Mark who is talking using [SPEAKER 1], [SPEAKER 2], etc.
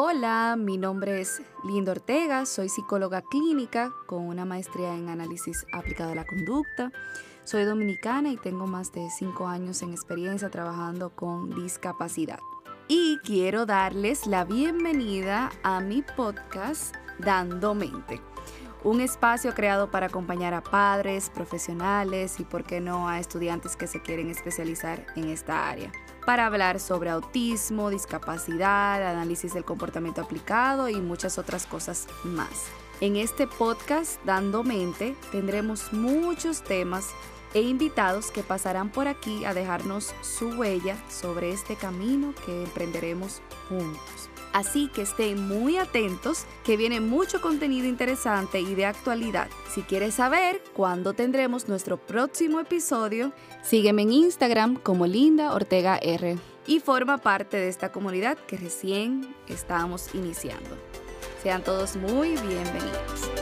[SPEAKER 1] Hola, mi nombre es Linda Ortega, soy psicóloga clínica con una maestría en análisis aplicado a la conducta. Soy dominicana y tengo más de cinco años en experiencia trabajando con discapacidad. Y quiero darles la bienvenida a mi podcast Dando Mente un espacio creado para acompañar a padres, profesionales y, por qué no, a estudiantes que se quieren especializar en esta área, para hablar sobre autismo, discapacidad, análisis del comportamiento aplicado y muchas otras cosas más. En este podcast, Dando Mente, tendremos muchos temas e invitados que pasarán por aquí a dejarnos su huella sobre este camino que emprenderemos juntos. Así que estén muy atentos que viene mucho contenido interesante y de actualidad. Si quieres saber cuándo tendremos nuestro próximo episodio, sígueme en Instagram como Linda Ortega R y forma parte de esta comunidad que recién estamos iniciando. Sean todos muy bienvenidos.